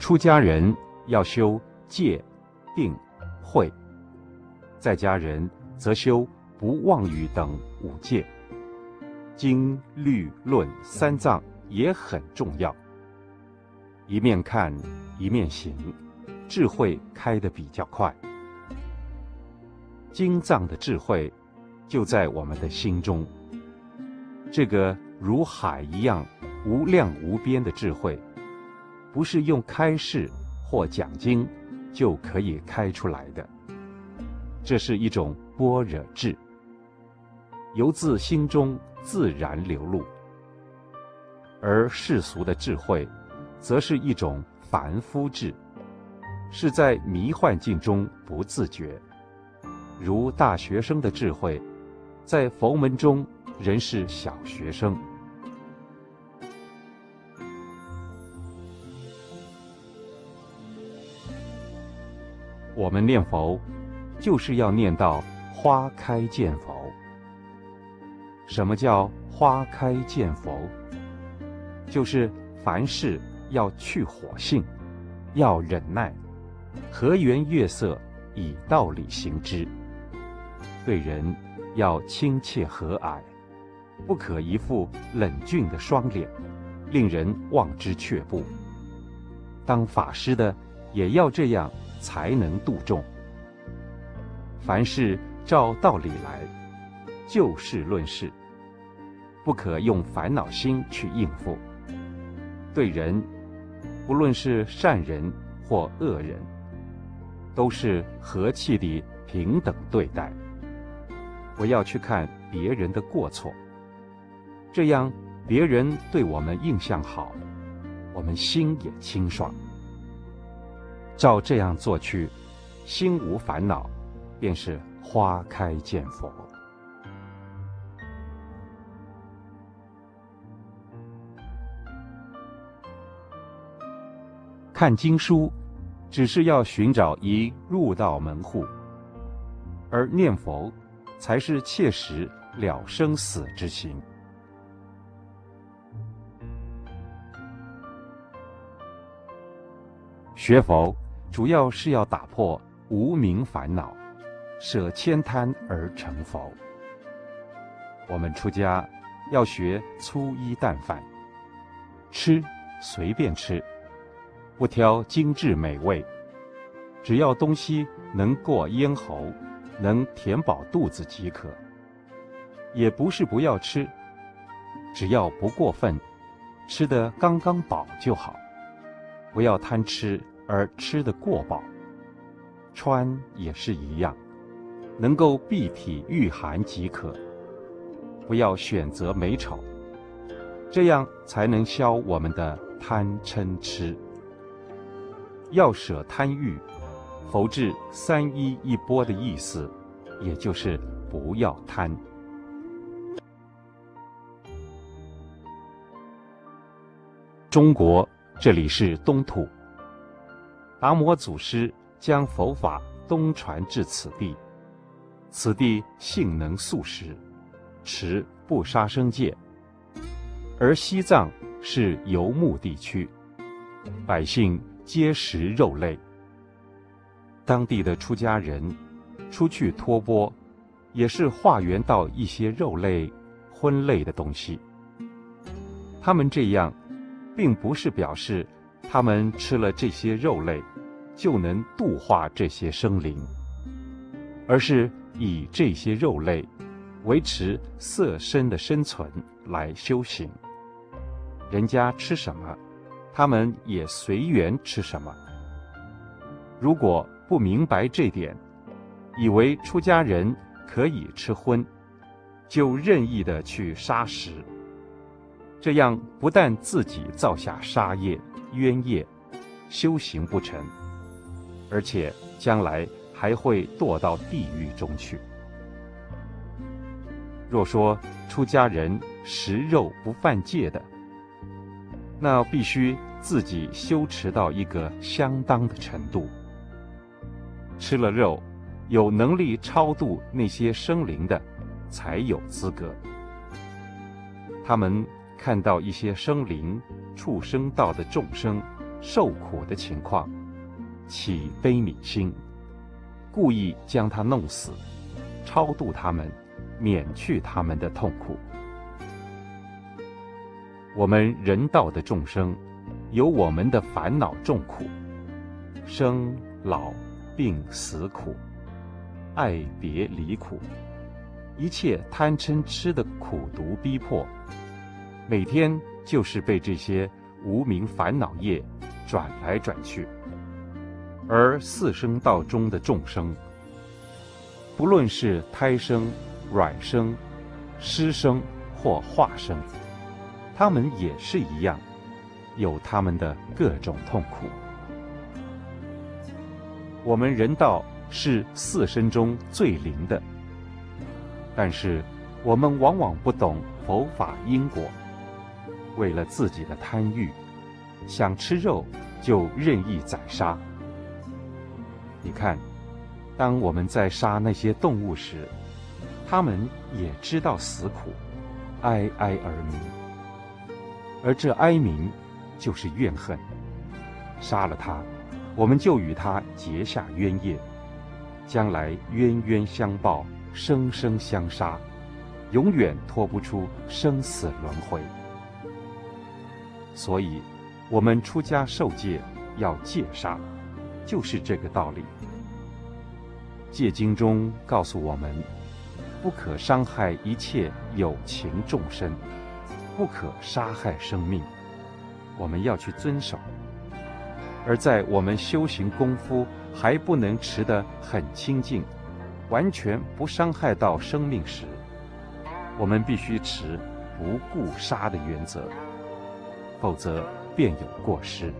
出家人要修戒、定、慧；在家人则修不妄语等五戒。经、律、论三藏也很重要。一面看，一面行，智慧开得比较快。经藏的智慧就在我们的心中，这个如海一样无量无边的智慧，不是用开示或讲经就可以开出来的。这是一种般若智，由自心中自然流露。而世俗的智慧，则是一种凡夫智，是在迷幻境中不自觉。如大学生的智慧，在佛门中仍是小学生。我们念佛，就是要念到花开见佛。什么叫花开见佛？就是凡事要去火性，要忍耐，和颜悦色，以道理行之。对人要亲切和蔼，不可一副冷峻的双脸，令人望之却步。当法师的也要这样，才能度众。凡事照道理来，就事论事，不可用烦恼心去应付。对人，不论是善人或恶人，都是和气地平等对待。不要去看别人的过错，这样别人对我们印象好，我们心也清爽。照这样做去，心无烦恼，便是花开见佛。看经书，只是要寻找一入道门户，而念佛，才是切实了生死之行。学佛主要是要打破无明烦恼，舍千贪而成佛。我们出家要学粗衣淡饭，吃随便吃，不挑精致美味，只要东西能过咽喉。能填饱肚子即可，也不是不要吃，只要不过分，吃得刚刚饱就好，不要贪吃而吃得过饱。穿也是一样，能够蔽体御寒即可，不要选择美丑，这样才能消我们的贪嗔痴。要舍贪欲。佛制三衣一钵的意思，也就是不要贪。中国这里是东土，达摩祖师将佛法东传至此地，此地性能素食，持不杀生戒，而西藏是游牧地区，百姓皆食肉类。当地的出家人出去托钵，也是化缘到一些肉类、荤类的东西。他们这样，并不是表示他们吃了这些肉类就能度化这些生灵，而是以这些肉类维持色身的生存来修行。人家吃什么，他们也随缘吃什么。如果不明白这点，以为出家人可以吃荤，就任意的去杀食，这样不但自己造下杀业冤业，修行不成，而且将来还会堕到地狱中去。若说出家人食肉不犯戒的，那必须自己修持到一个相当的程度。吃了肉，有能力超度那些生灵的，才有资格。他们看到一些生灵、畜生道的众生，受苦的情况，起悲悯心，故意将他弄死，超度他们，免去他们的痛苦。我们人道的众生，有我们的烦恼众苦，生老病死苦，爱别离苦，一切贪嗔痴的苦毒逼迫，每天就是被这些无明烦恼业转来转去。而四生道中的众生，不论是胎生、卵生、湿生或化生，他们也是一样，有他们的各种痛苦。我们人道是四生中最灵的，但是我们往往不懂佛法因果，为了自己的贪欲，想吃肉就任意宰杀。你看，当我们在杀那些动物时，他们也知道死苦，哀哀而鸣。而这哀鸣，就是怨恨。杀了他，我们就与他结下冤业，将来冤冤相报，生生相杀，永远脱不出生死轮回。所以，我们出家受戒要戒杀。就是这个道理。戒经中告诉我们，不可伤害一切有情众生，不可杀害生命，我们要去遵守。而在我们修行功夫还不能持得很清净，完全不伤害到生命时，我们必须持不故杀的原则，否则便有过失。